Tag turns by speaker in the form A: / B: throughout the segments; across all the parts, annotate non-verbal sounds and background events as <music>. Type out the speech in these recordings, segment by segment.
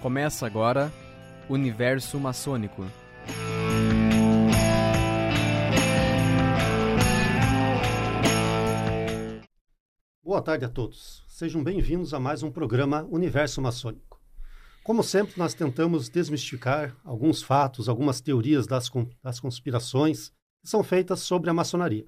A: Começa agora Universo Maçônico.
B: Boa tarde a todos. Sejam bem-vindos a mais um programa Universo Maçônico. Como sempre, nós tentamos desmistificar alguns fatos, algumas teorias das, das conspirações que são feitas sobre a maçonaria.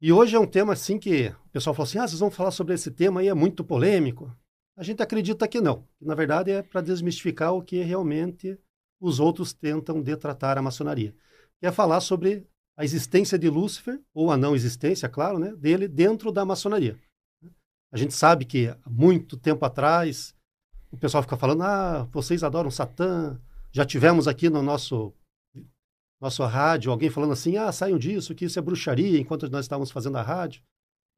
B: E hoje é um tema assim que o pessoal fala assim: ah, vocês vão falar sobre esse tema aí, é muito polêmico. A gente acredita que não. Na verdade, é para desmistificar o que realmente os outros tentam detratar a maçonaria. Que é falar sobre a existência de Lúcifer, ou a não existência, claro, né, dele dentro da maçonaria. A gente sabe que há muito tempo atrás o pessoal fica falando: ah, vocês adoram Satã. Já tivemos aqui no nosso nosso rádio alguém falando assim: ah, saiam disso, que isso é bruxaria, enquanto nós estávamos fazendo a rádio.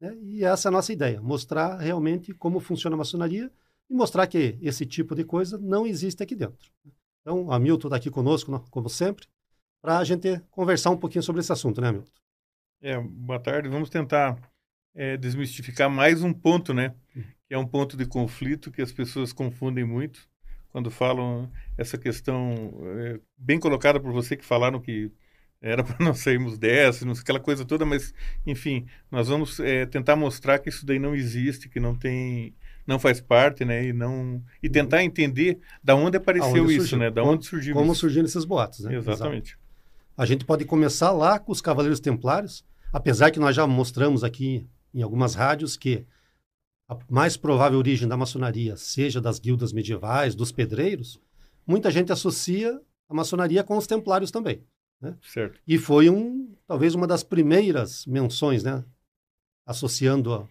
B: Né? E essa é a nossa ideia, mostrar realmente como funciona a maçonaria e mostrar que esse tipo de coisa não existe aqui dentro. Então, a Milton está aqui conosco, como sempre, para a gente conversar um pouquinho sobre esse assunto, né, Milton?
C: É, boa tarde. Vamos tentar é, desmistificar mais um ponto, né? Hum. Que é um ponto de conflito que as pessoas confundem muito quando falam essa questão é, bem colocada por você que falaram que era para nós sairmos dessa, aquela coisa toda, mas enfim, nós vamos é, tentar mostrar que isso daí não existe, que não tem, não faz parte, né, e não e tentar entender da onde apareceu
B: Aonde
C: isso,
B: surgiu.
C: né, da onde surgiu
B: como
C: isso.
B: surgiram esses boatos, né?
C: Exatamente.
B: Exato. A gente pode começar lá com os Cavaleiros Templários, apesar que nós já mostramos aqui em algumas rádios que a mais provável origem da maçonaria seja das guildas medievais, dos pedreiros, muita gente associa a maçonaria com os templários também. Né?
C: Certo.
B: E foi um, talvez uma das primeiras menções, né? associando a,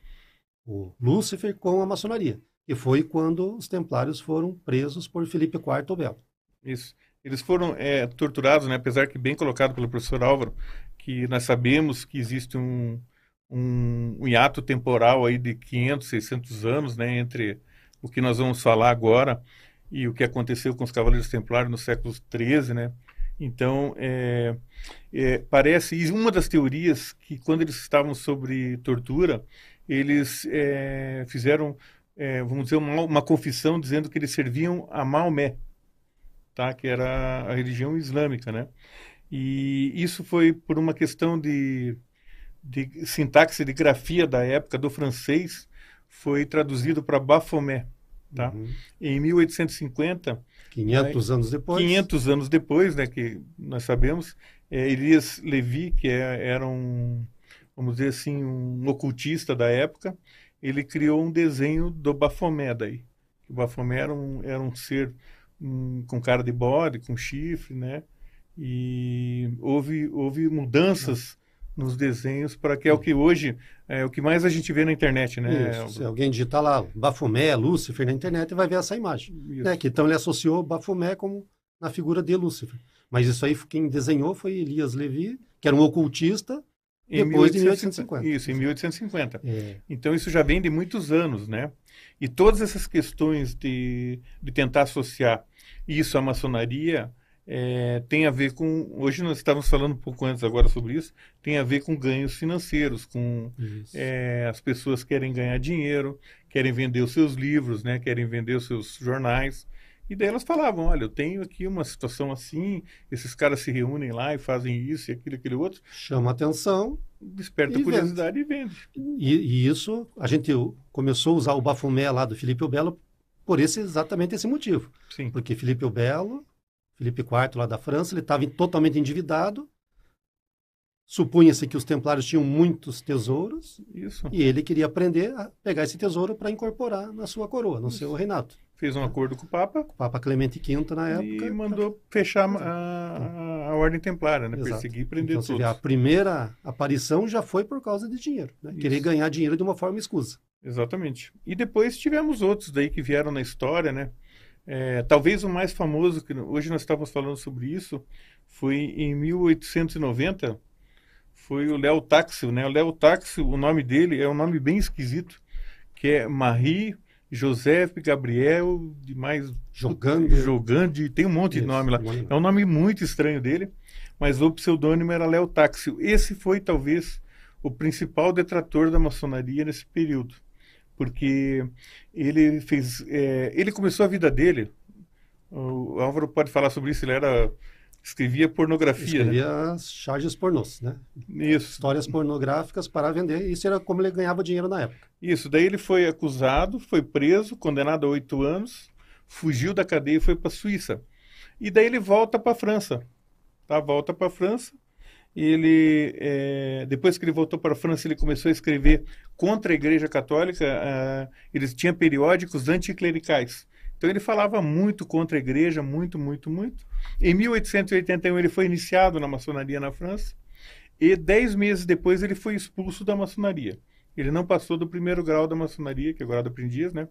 B: o Lúcifer com a maçonaria. E foi quando os templários foram presos por Felipe IV o Belo.
C: Isso. Eles foram é, torturados, né? apesar que bem colocado pelo professor Álvaro, que nós sabemos que existe um, um, um hiato temporal aí de 500, 600 anos né? entre o que nós vamos falar agora e o que aconteceu com os Cavaleiros Templários no século XIII, né? Então, é, é, parece, e uma das teorias que quando eles estavam sobre tortura, eles é, fizeram, é, vamos dizer, uma, uma, confissão dizendo que eles serviam a Maomé, tá? que era a religião islâmica, né? E isso foi por uma questão de, de sintaxe, de grafia da época, do francês, foi traduzido para Bafomé, tá? Uhum. Em 1850
B: 500 anos depois.
C: 500 anos depois, né, que nós sabemos, é, Elias Levi, que é, era um, vamos dizer assim, um ocultista da época, ele criou um desenho do Bafomé daí. O Bafomé era um, era um ser um, com cara de bode, com chifre, né? E houve, houve mudanças nos desenhos para que é o que hoje é o que mais a gente vê na internet, né?
B: Isso, se alguém digitar lá Bafomé, Lúcifer na internet, vai ver essa imagem. Né? Que, então ele associou Bafomé como na figura de Lúcifer. Mas isso aí quem desenhou foi Elias Levi, que era um ocultista,
C: em
B: depois
C: 1850,
B: de 1850.
C: Isso, em 1850. É. Então isso já vem de muitos anos, né? E todas essas questões de, de tentar associar isso à maçonaria é, tem a ver com. Hoje nós estávamos falando um pouco antes agora sobre isso, tem a ver com ganhos financeiros, com é, as pessoas querem ganhar dinheiro, querem vender os seus livros, né, querem vender os seus jornais. E daí elas falavam, olha, eu tenho aqui uma situação assim, esses caras se reúnem lá e fazem isso e aquilo, aquele outro.
B: Chama atenção.
C: Desperta e curiosidade vende.
B: e vende. E, e, isso, a gente começou a usar o bafomé lá do Felipe Belo por esse, exatamente esse motivo.
C: Sim.
B: Porque Felipe Belo Felipe IV, lá da França, ele estava totalmente endividado. Supunha-se que os templários tinham muitos tesouros.
C: Isso.
B: E ele queria aprender a pegar esse tesouro para incorporar na sua coroa, no Isso. seu reinado.
C: Fez um acordo com o Papa.
B: O Papa Clemente V na época.
C: E mandou fechar a, a, a, ordem templária, né? Perseguir e prender
B: então,
C: todos.
B: Vê, a primeira aparição já foi por causa de dinheiro. Né? Querer ganhar dinheiro de uma forma escusa.
C: Exatamente. E depois tivemos outros daí que vieram na história, né? É, talvez o mais famoso, que hoje nós estávamos falando sobre isso, foi em 1890, foi o Léo Táxio, né? O Léo Táxio, o nome dele é um nome bem esquisito, que é Marie Joseph Gabriel de mais
B: jogando
C: jogando tem um monte Isso, de nome lá. é um nome muito estranho dele mas o pseudônimo era Léo Táxio. Esse foi talvez o principal detrator da maçonaria nesse período porque ele fez, é, ele começou a vida dele O Álvaro pode falar sobre isso, ele era escrevia pornografia,
B: Escrevia
C: né?
B: charges pornôs, né?
C: Isso.
B: Histórias pornográficas para vender. Isso era como ele ganhava dinheiro na época.
C: Isso, daí ele foi acusado, foi preso, condenado a oito anos, fugiu da cadeia e foi para a Suíça. E daí ele volta para a França, tá? Volta para a França. Ele, é, depois que ele voltou para a França, ele começou a escrever contra a Igreja Católica. Uh, eles tinham periódicos anticlericais. Então ele falava muito contra a igreja, muito, muito, muito. Em 1881 ele foi iniciado na maçonaria na França e dez meses depois ele foi expulso da maçonaria. Ele não passou do primeiro grau da maçonaria, que é o grau de aprendiz, né?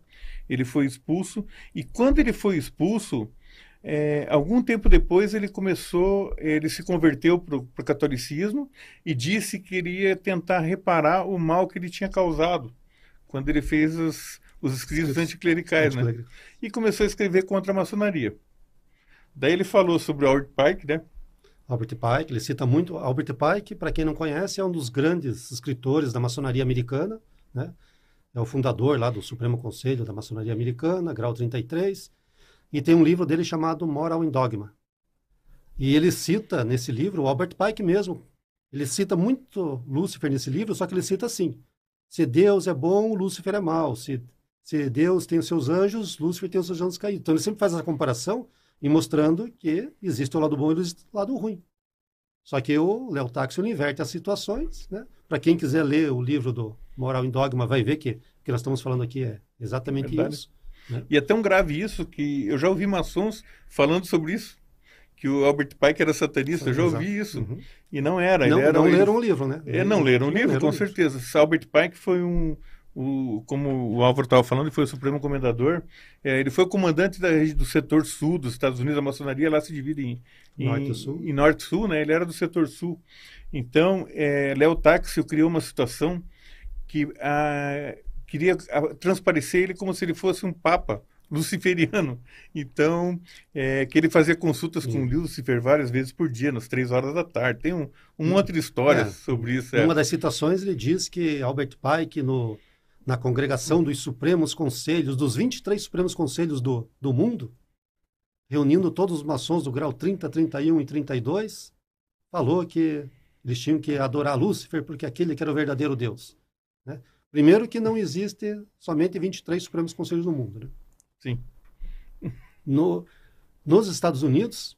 C: Ele foi expulso e quando ele foi expulso, é, algum tempo depois ele começou, ele se converteu para o catolicismo e disse que iria tentar reparar o mal que ele tinha causado quando ele fez os, os escritos anticlericais, né? E começou a escrever contra a maçonaria. Daí ele falou sobre Albert Pike, né?
B: Albert Pike, ele cita muito Albert Pike, para quem não conhece, é um dos grandes escritores da maçonaria americana, né? É o fundador lá do Supremo Conselho da Maçonaria Americana, grau 33, e tem um livro dele chamado Moral in Dogma. E ele cita nesse livro o Albert Pike mesmo. Ele cita muito Lúcifer nesse livro, só que ele cita assim: se Deus é bom, Lúcifer é mau. Se se Deus tem os seus anjos, Lúcifer tem os seus anjos caídos. Então ele sempre faz essa comparação e mostrando que existe o lado bom e o lado ruim. Só que o Léo Táxio inverte as situações, né? Para quem quiser ler o livro do Moral em Dogma, vai ver que o que nós estamos falando aqui é exatamente Verdade. isso.
C: Né? E é tão grave isso que eu já ouvi maçons falando sobre isso, que o Albert Pike era satanista, eu já ouvi isso. Uhum. E não era.
B: Não,
C: era,
B: não leram o livro, né?
C: É, não leram o livro, com certeza. Albert Pike foi um, o, como o Álvaro estava falando, ele foi o Supremo Comendador. É, ele foi o comandante da, do setor sul dos Estados Unidos. A maçonaria lá se divide em, em
B: norte e sul.
C: Em norte sul, né? Ele era do setor sul. Então, é, Léo Táxio criou uma situação que a, queria transparecer ele como se ele fosse um papa luciferiano. Então, é, que ele fazia consultas Sim. com Lúcifer várias vezes por dia, nas três horas da tarde. Tem um, um monte de histórias é, sobre isso.
B: Em uma das citações, ele diz que Albert Pike, no na congregação dos Supremos Conselhos, dos 23 Supremos Conselhos do, do mundo, reunindo todos os maçons do grau 30, 31 e 32, falou que eles tinham que adorar Lúcifer porque aquele que era o verdadeiro Deus. Né? Primeiro que não existe somente 23 Supremos Conselhos no mundo. Né?
C: Sim.
B: No, nos Estados Unidos,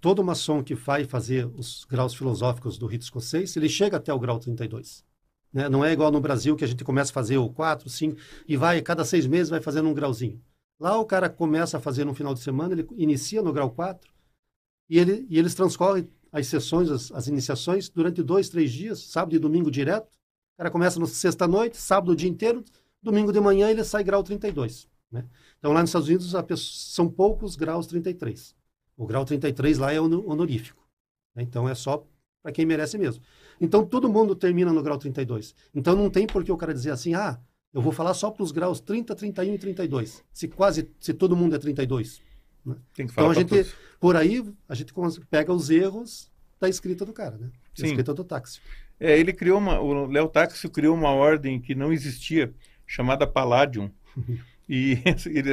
B: todo maçom que vai fazer os graus filosóficos do rito escocês, ele chega até o grau 32. Né? Não é igual no Brasil que a gente começa a fazer o 4, 5 e vai, cada seis meses vai fazendo um grauzinho. Lá o cara começa a fazer no final de semana, ele inicia no grau 4 e, ele, e eles transcorrem as sessões, as, as iniciações durante dois, três dias, sábado e domingo direto. O cara começa na sexta-noite, sábado o dia inteiro, domingo de manhã ele sai grau 32. Né? Então lá nos Estados Unidos pessoa, são poucos graus 33. O grau 33 lá é honorífico. Né? Então é só para quem merece mesmo. Então todo mundo termina no grau 32. Então não tem por que o cara dizer assim, ah, eu vou falar só para os graus 30, 31 e 32. Se quase, se todo mundo é 32. Né? então a gente, todos. por aí, a gente pega os erros da escrita do cara, né? Da Sim. escrita do táxi.
C: É, ele criou uma, o Léo Táxi criou uma ordem que não existia, chamada Palladium. <laughs> E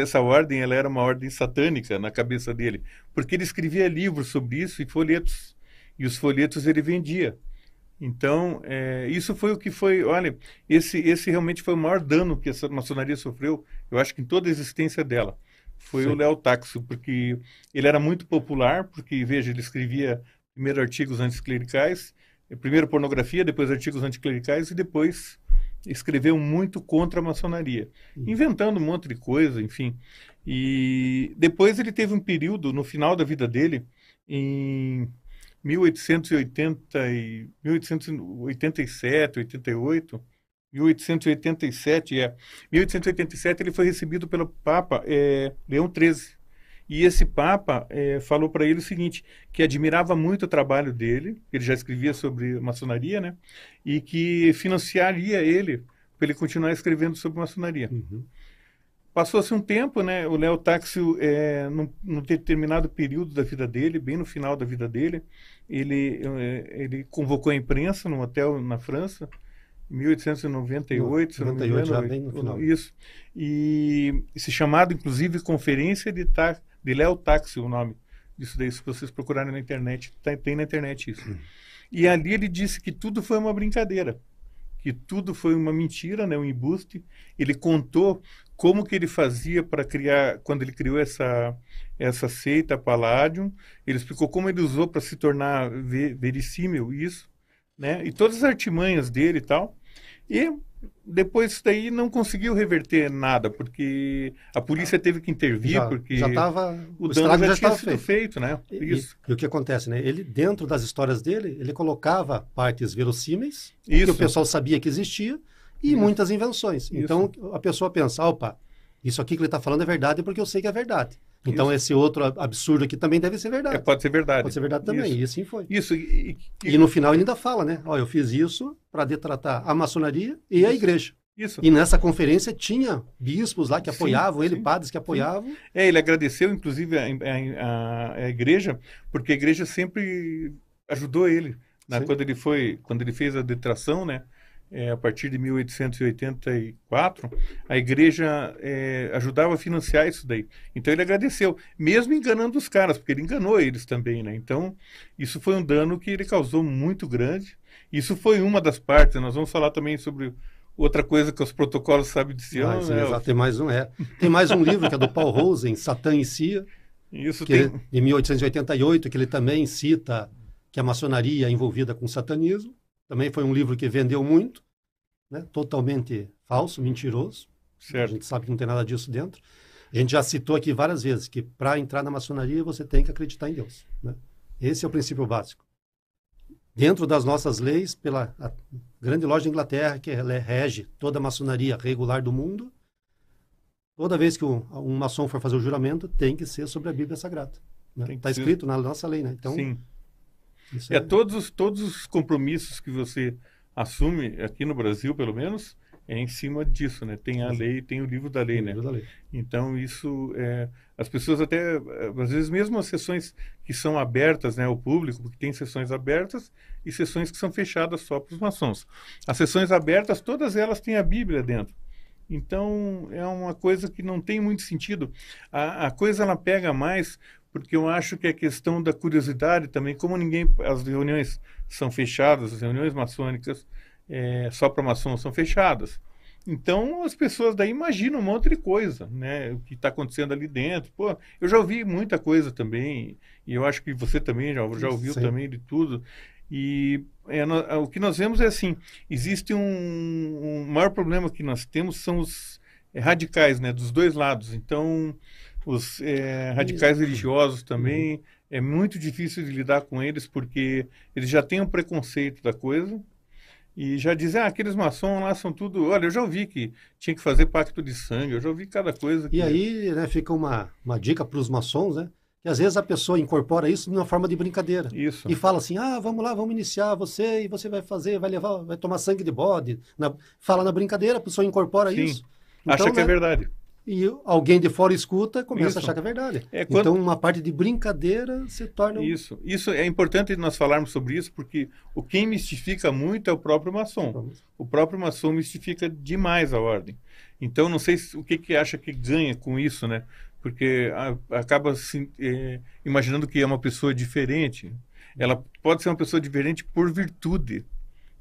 C: essa ordem ela era uma ordem satânica na cabeça dele, porque ele escrevia livros sobre isso e folhetos. E os folhetos ele vendia. Então, é, isso foi o que foi. Olha, esse, esse realmente foi o maior dano que essa maçonaria sofreu, eu acho que em toda a existência dela. Foi Sim. o Léo Taxo, porque ele era muito popular, porque, veja, ele escrevia primeiro artigos anticlericais, primeiro pornografia, depois artigos anticlericais e depois escreveu muito contra a maçonaria, inventando um monte de coisa, enfim. E depois ele teve um período, no final da vida dele, em 1880 e 1887, 88, 1887 é. 1887 ele foi recebido pelo Papa é, Leão XIII e esse Papa é, falou para ele o seguinte que admirava muito o trabalho dele ele já escrevia sobre maçonaria né e que financiaria ele para ele continuar escrevendo sobre maçonaria uhum. Passou-se um tempo, né? O Léo Táxio, é, num, num, determinado período da vida dele, bem no final da vida dele, ele, é, ele convocou a imprensa num hotel na França, em 1898, se não me engano. Já bem no final. Isso. E esse chamado, inclusive, Conferência de de Léo Táxi, o nome disso daí, se vocês procurarem na internet, tem, tem na internet isso. E ali ele disse que tudo foi uma brincadeira, que tudo foi uma mentira, né, um embuste. Ele contou como que ele fazia para criar, quando ele criou essa essa seita Palladium, ele explicou como ele usou para se tornar verossímil isso, né? E todas as artimanhas dele e tal. E depois isso daí não conseguiu reverter nada, porque a polícia teve que intervir,
B: já,
C: porque
B: já tava,
C: o, o dano já, já tinha sido feito, feito né?
B: Isso. E, e, o que acontece, né? Ele, dentro das histórias dele, ele colocava partes verossímeis, isso. que o pessoal sabia que existia, e isso. muitas invenções. Isso. Então, a pessoa pensa, opa, isso aqui que ele está falando é verdade porque eu sei que é verdade. Então, Isso. esse outro absurdo aqui também deve ser verdade. É,
C: pode ser verdade.
B: Pode ser verdade também. Isso. E assim foi.
C: Isso.
B: E, e, e no final ele ainda fala, né? Ó, eu fiz isso para detratar a maçonaria e isso. a igreja.
C: Isso.
B: E nessa conferência tinha bispos lá que apoiavam sim, ele, sim. padres que apoiavam. Sim.
C: É, ele agradeceu, inclusive, a, a, a, igreja, porque a igreja sempre ajudou ele. Né? Quando ele foi, quando ele fez a detração, né? é, a partir de 1884, a igreja é, ajudava a financiar isso daí. Então ele agradeceu, mesmo enganando os caras, porque ele enganou eles também, né? Então isso foi um dano que ele causou muito grande. Isso foi uma das partes. Nós vamos falar também sobre outra coisa que os protocolos sabem de Sião.
B: Ah, né? Exato, tem mais um, é. Tem mais um livro que é do Paul Rosen, Satã e Cia,
C: isso
B: que
C: tem...
B: de 1888, que ele também cita que a maçonaria é envolvida com satanismo. Também foi um livro que vendeu muito, né? totalmente falso, mentiroso.
C: Certo.
B: A gente sabe que não tem nada disso dentro. A gente já citou aqui várias vezes que para entrar na maçonaria você tem que acreditar em Deus. Né? Esse é o princípio básico. Dentro das nossas leis, pela grande loja da Inglaterra, que rege toda a maçonaria regular do mundo, toda vez que um, um maçom for fazer o juramento, tem que ser sobre a Bíblia Sagrada. Está né? Tá escrito na nossa lei, né? Então,
C: Sim. É, é, todos, todos os compromissos que você assume, aqui no Brasil pelo menos, é em cima disso, né? Tem a lei, tem o livro da lei, né?
B: Da lei.
C: Então isso, é, as pessoas até, às vezes mesmo as sessões que são abertas, né, ao público, porque tem sessões abertas e sessões que são fechadas só para os maçons. As sessões abertas, todas elas têm a Bíblia dentro. Então é uma coisa que não tem muito sentido. A, a coisa ela pega mais porque eu acho que a questão da curiosidade também, como ninguém, as reuniões são fechadas, as reuniões maçônicas é, só para maçons são fechadas. Então as pessoas daí imaginam um monte de coisa, né? O que está acontecendo ali dentro. Pô, eu já ouvi muita coisa também, e eu acho que você também já, já ouviu Sim. também de tudo. E é, no, o que nós vemos é assim: existe um, um maior problema que nós temos são os é, radicais, né? Dos dois lados. Então os é, radicais religiosos também, uhum. é muito difícil de lidar com eles porque eles já têm um preconceito da coisa e já dizem, ah, aqueles maçons lá são tudo. Olha, eu já ouvi que tinha que fazer pacto de sangue, eu já ouvi cada coisa. Que...
B: E aí né, fica uma, uma dica para os maçons, né? Que às vezes a pessoa incorpora isso de uma forma de brincadeira.
C: Isso.
B: E fala assim: ah, vamos lá, vamos iniciar você e você vai fazer, vai levar, vai tomar sangue de bode. Na, fala na brincadeira, a pessoa incorpora
C: Sim.
B: isso.
C: Então, Acha que é né, é verdade
B: e alguém de fora escuta começa isso. a achar que é verdade.
C: É, quando...
B: Então, uma parte de brincadeira se torna.
C: Isso. Isso é importante nós falarmos sobre isso, porque o quem mistifica muito é o próprio maçom. O próprio maçom mistifica demais a ordem. Então, não sei se, o que, que acha que ganha com isso, né? Porque a, acaba se, é, imaginando que é uma pessoa diferente. Ela pode ser uma pessoa diferente por virtude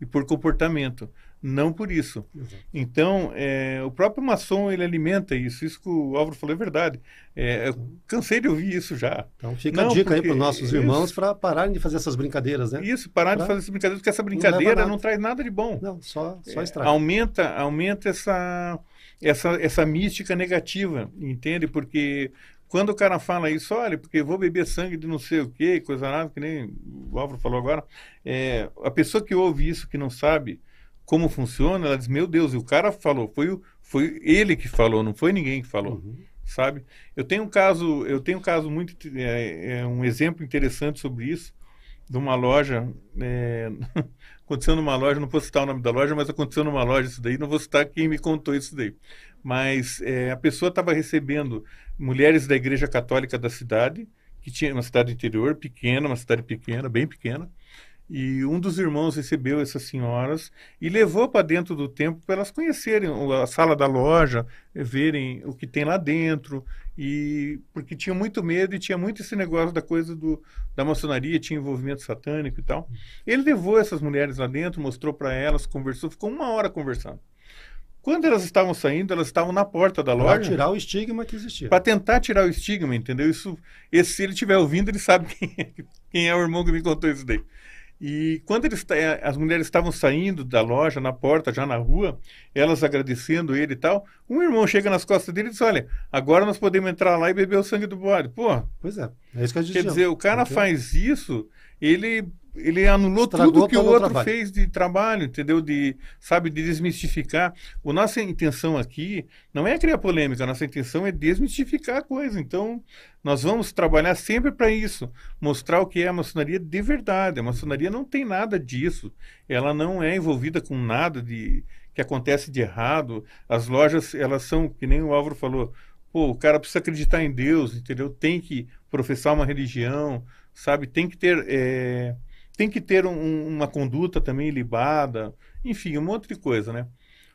C: e por comportamento não por isso. Exato. Então, é, o próprio maçom, ele alimenta isso. Isso que o Álvaro falou é verdade. É, eu cansei de ouvir isso já.
B: Então, fica não, a dica aí para os nossos irmãos para pararem de fazer essas brincadeiras, né?
C: Isso, parar pra... de fazer essas brincadeiras, porque essa brincadeira não, não, traz nada de bom.
B: Não, só, só
C: é,
B: estraga.
C: aumenta, aumenta essa, essa, essa mística negativa, entende? Porque quando o cara fala isso, olha, porque vou beber sangue de não sei o quê, coisa nada, que nem o Álvaro falou agora, é, a pessoa que ouve isso, que não sabe como funciona, ela diz, meu Deus, e o cara falou, foi, foi ele que falou, não foi ninguém que falou, uhum. sabe? Eu tenho um caso, eu tenho um caso muito, é, é um exemplo interessante sobre isso, de uma loja, é, <laughs> aconteceu numa loja, não vou citar o nome da loja, mas aconteceu numa loja isso daí, não vou citar quem me contou isso daí. Mas é, a pessoa estava recebendo mulheres da igreja católica da cidade, que tinha uma cidade interior pequena, uma cidade pequena, bem pequena, e um dos irmãos recebeu essas senhoras e levou para dentro do templo para elas conhecerem a sala da loja, verem o que tem lá dentro e porque tinha muito medo e tinha muito esse negócio da coisa do, da maçonaria, tinha envolvimento satânico e tal. Ele levou essas mulheres lá dentro, mostrou para elas, conversou, ficou uma hora conversando. Quando elas estavam saindo, elas estavam na porta da loja.
B: Para tirar o estigma que existia.
C: Para tentar tirar o estigma, entendeu? Isso, esse, se ele estiver ouvindo, ele sabe quem é, <laughs> quem é o irmão que me contou isso daí. E quando eles, eh, as mulheres estavam saindo da loja, na porta, já na rua, elas agradecendo ele e tal, um irmão chega nas costas dele e diz: Olha, agora nós podemos entrar lá e beber o sangue do bode. Pô,
B: pois é, é isso que a gente
C: Quer dizer, o cara faz isso, ele ele anulou
B: Estragou
C: tudo que o outro
B: trabalho.
C: fez de trabalho, entendeu? De, sabe, de desmistificar. A nossa intenção aqui não é criar polêmica, a nossa intenção é desmistificar a coisa. Então, nós vamos trabalhar sempre para isso, mostrar o que é a maçonaria de verdade. A maçonaria não tem nada disso. Ela não é envolvida com nada de que acontece de errado. As lojas, elas são, que nem o Álvaro falou, pô, o cara precisa acreditar em Deus, entendeu? Tem que professar uma religião, sabe? Tem que ter é, tem que ter um, uma conduta também libada, enfim, um monte de coisa, né?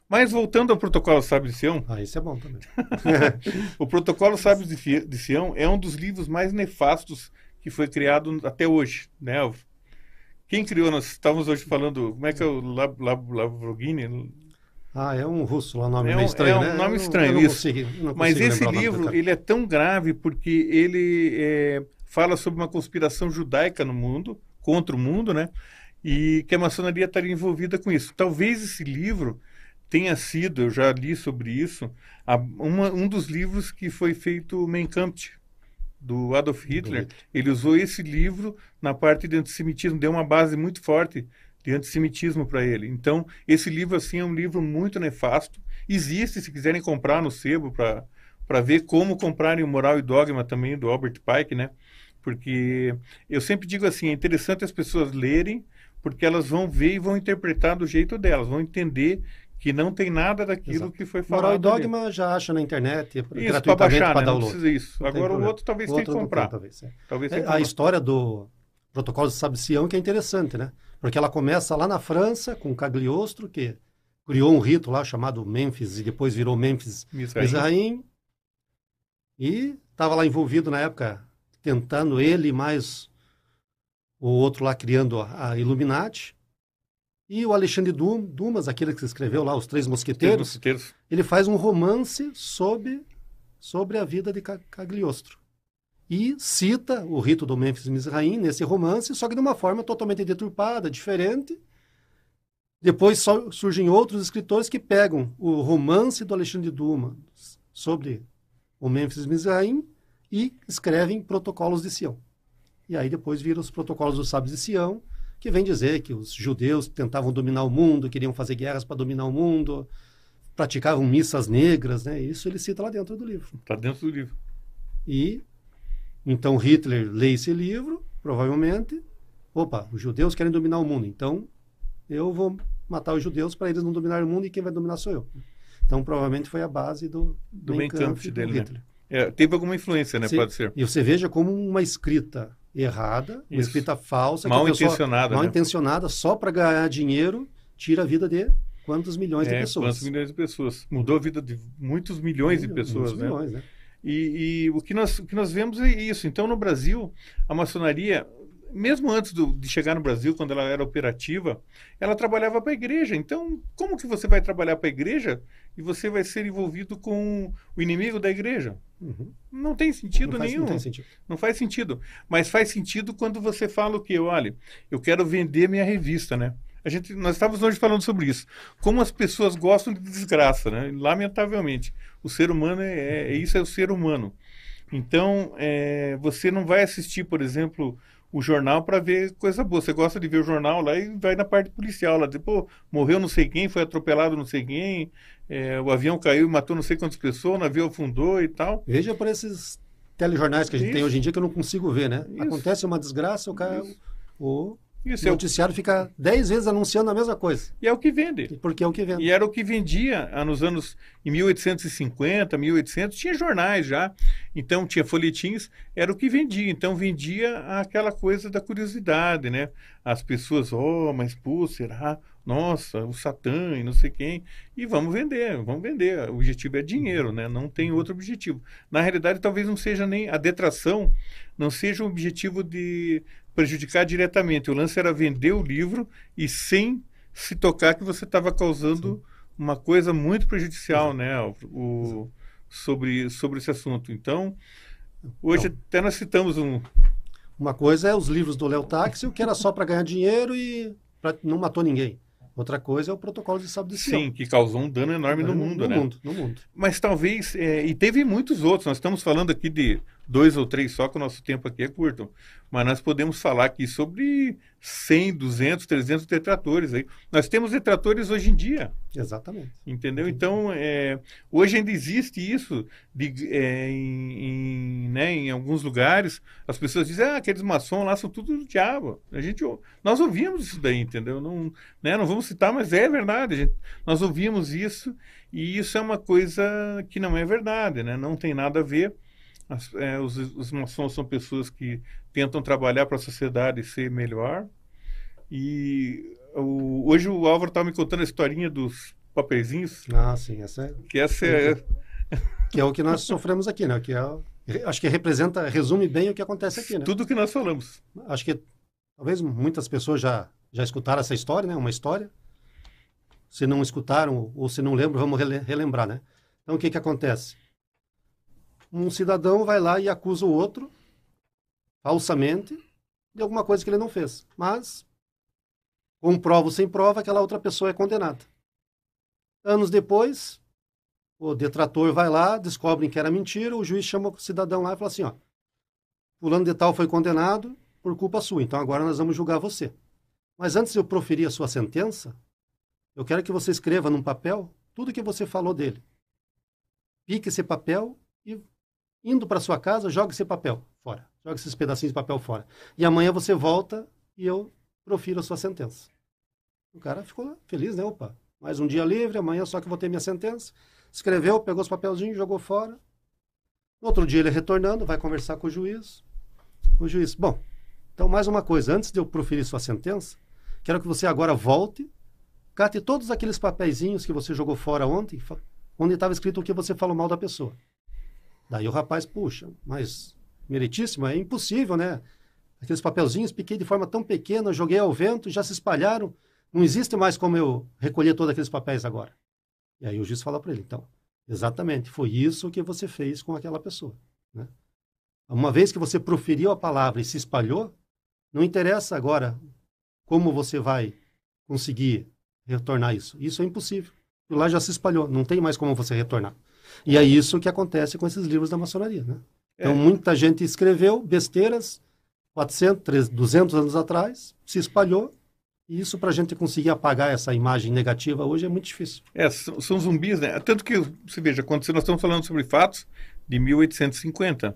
C: Mas voltando ao protocolo Sábio de Sião,
B: Ah, isso é bom também. <laughs>
C: o protocolo Sábio de, Sião é um dos livros mais nefastos que foi criado até hoje, né? Quem criou? Nós estávamos hoje falando, como é que é o Lab, Lab, Lavrogini?
B: Ah, é um russo lá, nome
C: É
B: meio
C: um-
B: estranho,
C: é um
B: né?
C: nome
B: Eu não-
C: estranho,
B: eu não
C: isso.
B: eu não
C: Mas esse livro ele é tão grave porque ele é, fala sobre uma conspiração judaica no mundo, contra o mundo, né? E que a maçonaria estaria envolvida com isso. Talvez esse livro tenha sido, eu já li sobre isso, a- uma- um dos livros que foi feito Mein Kampf, do Adolf Hitler. Ele usou esse livro na parte de antissemitismo, deu uma base muito forte de antissemitismo para ele. Então, esse livro assim é um livro muito nefasto. Existe, se quiserem comprar no sebo para para ver como comprarem o Moral e Dogma também do Albert Pike, né? Porque eu sempre digo assim, é interessante as pessoas lerem, porque elas vão ver e vão interpretar do jeito delas, vão entender que não tem nada daquilo
B: Exato.
C: que foi falado.
B: Moral e
C: ali.
B: Dogma já acha na internet,
C: Isso, para
B: gratuitamente
C: baixar,
B: para
C: né? Não precisa isso.
B: Não
C: Agora o outro talvez tenha que comprar.
B: tem, talvez, é.
C: Talvez
B: É, a
C: comprar.
B: história do protocolo de Sabe-Sião que é interessante, né? Porque ela começa lá na França com Cagliostro, que criou um rito lá chamado Memphis e depois virou Memphis
C: Mizraim.
B: Mizraim. E estava lá envolvido na época, tentando ele mais o outro lá criando a, a Illuminati. E o Alexandre Dum- Dumas, aquele que escreveu lá Os Três
C: Três
B: Mosqueteiros,
C: mosqueteiros.
B: ele faz um romance sobre, sobre a vida de Ca- Cagliostro. E cita o rito do Memphis Mizraim nesse romance, só que de uma forma totalmente deturpada, diferente. Depois surgem outros escritores que pegam o romance do Alexandre Dumas sobre o Memphis Mizraim e escrevem protocolos de Sião. E aí depois viram os protocolos dos sábios de Sião, que vem dizer que os judeus tentavam dominar o mundo, queriam fazer guerras para dominar o mundo, praticavam missas negras, né? Isso ele cita lá dentro do livro.
C: Está dentro do livro.
B: E então Hitler lê esse livro, provavelmente, opa, os judeus querem dominar o mundo, então eu vou matar os judeus para eles não dominarem o mundo e quem vai dominar sou eu. Então provavelmente foi a base do,
C: Do Mein Kampf
B: do
C: dele, né? É, teve alguma influência, né?
B: Sim.
C: Pode ser.
B: E você veja como uma escrita errada, uma
C: Isso.
B: escrita falsa,
C: Mal
B: que a pessoa,
C: intencionada,
B: mal
C: né?
B: intencionada, só para ganhar dinheiro, tira a vida de quantos milhões de
C: É,
B: pessoas.
C: quantos milhões de pessoas. Mudou a vida de muitos milhões de
B: Muitos
C: pessoas, né?
B: milhões, né?
C: E, e o, que nós, o que nós vemos é isso. Então, no Brasil, a maçonaria, mesmo antes do- de chegar no Brasil, quando ela era operativa, ela trabalhava para a igreja. Então, como que você vai trabalhar para a igreja e você vai ser envolvido com o inimigo da igreja?
B: Uhum.
C: Não tem sentido
B: não, faz,
C: nenhum.
B: não sentido.
C: Não faz sentido. Mas faz sentido quando você fala o quê? Olha, eu quero vender minha revista, né? A gente, nós estávamos hoje falando sobre isso. Como as pessoas gostam de desgraça, né? Lamentavelmente. O ser humano é, é isso é o ser humano. Então, é, você não vai assistir, por exemplo, o jornal para ver coisa boa. Você gosta de ver o jornal lá e vai na parte policial lá. Tipo, morreu não sei quem, foi atropelado não sei quem, é, o avião caiu e matou não sei quantas pessoas, o navio afundou e tal.
B: Veja por esses telejornais que a gente tem
C: Isso.
B: hoje em dia que eu não consigo ver, né?
C: Isso.
B: Acontece uma desgraça, o cara,
C: Isso.
B: o
C: Isso é o,
B: noticiário fica dez vezes anunciando a mesma coisa,
C: e é o que vende.
B: porque é o que vende.
C: E era o que vendia ah, nos anos em 1850, 1800, tinha jornais já, então tinha folhetins, era o que vendia. Então vendia aquela coisa da curiosidade, né? As pessoas, oh, mas pô, será? nossa, o Satã e não sei quem, e vamos vender, vamos vender. O objetivo é dinheiro, né? Não tem outro objetivo. Na realidade, talvez não seja nem a detração, não seja o objetivo de prejudicar diretamente. O lance era vender o livro e sem se tocar que você estava causando Sim. uma coisa muito prejudicial, Sim. né, o, sobre, sobre esse assunto. Então, hoje então, até nós citamos um.
B: Uma coisa é os livros do Léo Táxi, o que era só para ganhar dinheiro e pra, não matou ninguém. Outra coisa é o protocolo de sábado de Sião.
C: Sim, que causou um dano enorme no, no mundo,
B: no
C: né?
B: Mundo, no mundo.
C: Mas talvez, é, e teve muitos outros, nós estamos falando aqui de dois ou três só, que o nosso tempo aqui é curto. Mas nós podemos falar aqui sobre 100, 200, 300 detratores aí. Nós temos detratores hoje em dia.
B: Exatamente.
C: Entendeu? Então, é, hoje ainda existe isso de, é, em, em, né, em alguns lugares. As pessoas dizem, ah, aqueles maçons lá são tudo do diabo. A gente, nós ouvimos isso daí, entendeu? Não, né, não vamos citar, mas é verdade. Gente, nós ouvimos isso e isso é uma coisa que não é verdade, né? Não tem nada a ver as, é, os, os maçons são pessoas que tentam trabalhar para a sociedade ser melhor. E o, hoje o Álvaro estava me contando a historinha dos papeizinhos.
B: Ah, sim, essa é.
C: Que essa é. <laughs>
B: Que é o que nós sofremos aqui, né? Que é, acho que representa, resume bem o que acontece aqui, né?
C: Tudo que nós falamos.
B: Acho que talvez muitas pessoas já, já escutaram essa história, né? Uma história. Se não escutaram ou se não lembram, vamos relembrar, né? Então, o que que acontece? Um cidadão vai lá e acusa o outro falsamente de alguma coisa que ele não fez. Mas, com prova ou sem prova, aquela outra pessoa é condenada. Anos depois, o detrator vai lá, descobrem que era mentira, o juiz chama o cidadão lá e fala assim, ó, fulano de tal foi condenado por culpa sua, então agora nós vamos julgar você. Mas antes de eu proferir a sua sentença, eu quero que você escreva num papel tudo que você falou dele. Pique esse papel e indo para sua casa, joga esse papel fora. Joga esses pedacinhos de papel fora. E amanhã você volta e eu profiro a sua sentença. O cara ficou feliz, né? Opa, mais um dia livre, amanhã só que vou ter minha sentença. Escreveu, pegou os papelzinhos, jogou fora. No outro dia ele retornando, vai conversar com o juiz. O juiz, bom, então mais uma coisa, antes de eu proferir sua sentença, quero que você agora volte, cate todos aqueles papeizinhos que você jogou fora ontem, onde estava escrito o que você falou mal da pessoa. Daí o rapaz, puxa, mas meritíssimo, é impossível, né? Aqueles papelzinhos piquei de forma tão pequena, joguei ao vento, já se espalharam. Não existe mais como eu recolher todos aqueles papéis agora. E aí o juiz fala para ele, então, exatamente, foi isso que você fez com aquela pessoa. Né? Uma vez que você proferiu a palavra e se espalhou, não interessa agora como você vai conseguir retornar isso. Isso é impossível. Lá já se espalhou, não tem mais como você retornar. E é isso que acontece com esses livros da maçonaria, né? Então, é. muita gente escreveu besteiras 400, 300, 200 anos atrás, se espalhou, e isso para a gente conseguir apagar essa imagem negativa hoje é muito difícil.
C: É, são, são zumbis, né? Tanto que, você veja, quando nós estamos falando sobre fatos de 1850,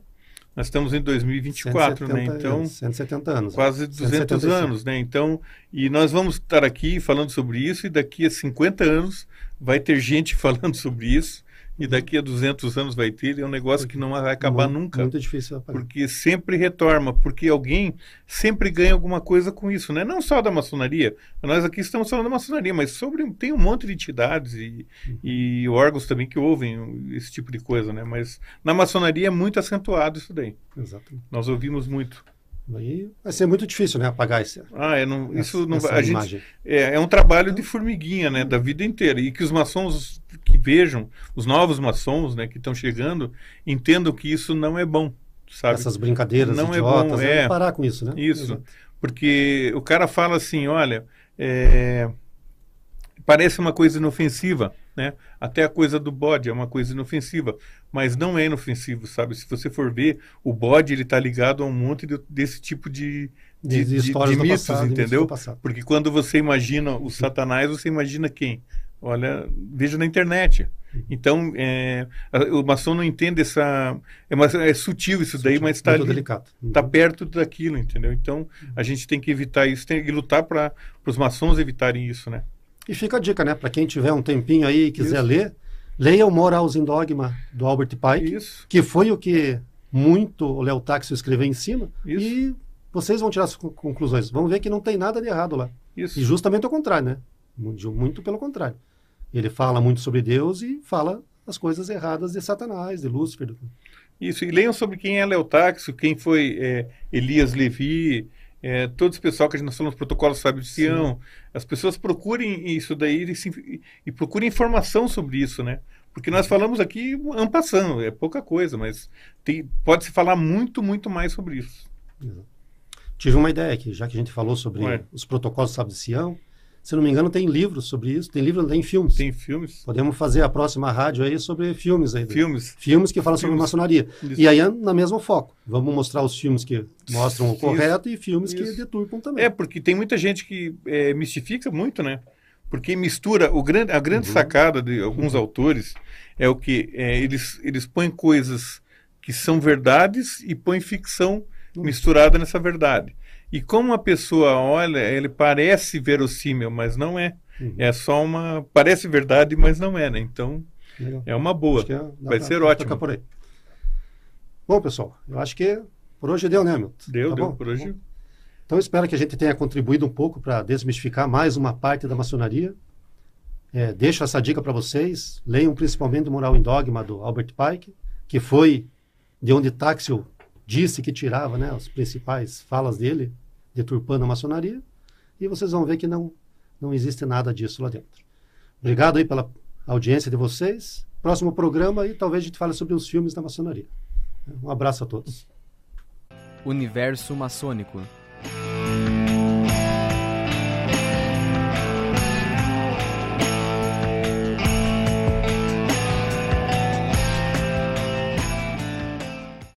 C: nós estamos em 2024, 170, né? Então,
B: 170 anos.
C: Quase 200 anos, né? Então, e nós vamos estar aqui falando sobre isso e daqui a 50 anos vai ter gente <laughs> falando sobre isso e daqui a 200 anos vai ter, é um negócio que não vai acabar
B: muito,
C: nunca.
B: Muito difícil
C: apagar. Porque sempre retorna, porque alguém sempre ganha alguma coisa com isso, né? Não só da maçonaria, nós aqui estamos falando da maçonaria, mas sobre tem um monte de entidades e, uhum. e órgãos também que ouvem esse tipo de coisa, né? Mas na maçonaria é muito acentuado isso daí.
B: Exatamente.
C: Nós ouvimos muito.
B: Aí vai ser muito difícil, né, apagar esse.
C: Ah, é, não, isso não a gente, é, é um trabalho de formiguinha, né, da vida inteira e que os maçons que vejam, os novos maçons, né, que estão chegando, entendam que isso não é bom, sabe?
B: Essas brincadeiras não idiotas, é bom, é parar com isso, né?
C: Isso, Exato. porque o cara fala assim, olha, é, parece uma coisa inofensiva, né? Até a coisa do bode é uma coisa inofensiva, mas não é inofensivo, sabe? Se você for ver, o bode ele está ligado a um monte de, desse tipo de, de, de, de, de mitos, passado, entendeu? Porque quando você imagina o Satanás, você imagina quem? Olha, veja na internet. Então, é, o maçom não entende essa. É, uma, é sutil isso sutil, daí, mas está tá perto daquilo, entendeu? Então, a gente tem que evitar isso, tem que lutar para os maçons evitarem isso, né?
B: E fica a dica, né? Para quem tiver um tempinho aí e quiser Isso. ler, leia o Morals in Dogma do Albert Pike, Isso. que foi o que muito o Léo Taxi escreveu em cima. Isso. E vocês vão tirar as conclusões. Vão ver que não tem nada de errado lá. Isso. E justamente o contrário, né? Muito, muito pelo contrário. Ele fala muito sobre Deus e fala as coisas erradas de Satanás, de Lúcifer.
C: Isso, e leiam sobre quem é Leotáxio, quem foi é, Elias Levi, é, todo esse pessoal que a gente falou nos protocolos Fábio de Sião. As pessoas procurem isso daí e, e, procurem informação sobre isso, né? Porque nós falamos aqui ampassando, é pouca coisa, mas pode-se falar muito, muito mais sobre isso.
B: Tive uma ideia aqui, já que a gente falou sobre Ué. os protocolos Fábio de Sião, se não me engano, tem livros sobre isso. Tem livro, tem filmes.
C: Tem filmes.
B: Podemos fazer a próxima rádio aí sobre filmes aí.
C: Filmes.
B: Filmes que falam filmes. sobre maçonaria. Isso. E aí na mesmo foco. Vamos mostrar os filmes que mostram o isso. correto e filmes isso. que deturpam também.
C: É, porque tem muita gente que é, mistifica muito, né? Porque mistura o grande, a grande uhum. sacada de alguns uhum. autores é o que é, eles, eles põem coisas que são verdades e põem ficção uhum. misturada nessa verdade. E como a pessoa olha, ele parece verossímil, mas não é. Uhum. É só uma. Parece verdade, mas não é, né? Então, Legal. é uma boa. É, Vai pra, ser ótimo. Por aí.
B: Bom, pessoal, eu acho que por hoje deu, né, Milton?
C: Deu, tá deu. Bom? Por hoje.
B: Então, espero que a gente tenha contribuído um pouco para desmistificar mais uma parte da maçonaria. É, deixo essa dica para vocês. Leiam principalmente o Moral em Dogma do Albert Pike, que foi de onde Taxil disse que tirava né, as principais falas dele, deturpando a maçonaria, e vocês vão ver que não, não existe nada disso lá dentro. Obrigado aí pela audiência de vocês. Próximo programa e talvez a gente fale sobre os filmes da maçonaria. Um abraço a todos.
A: Universo maçônico.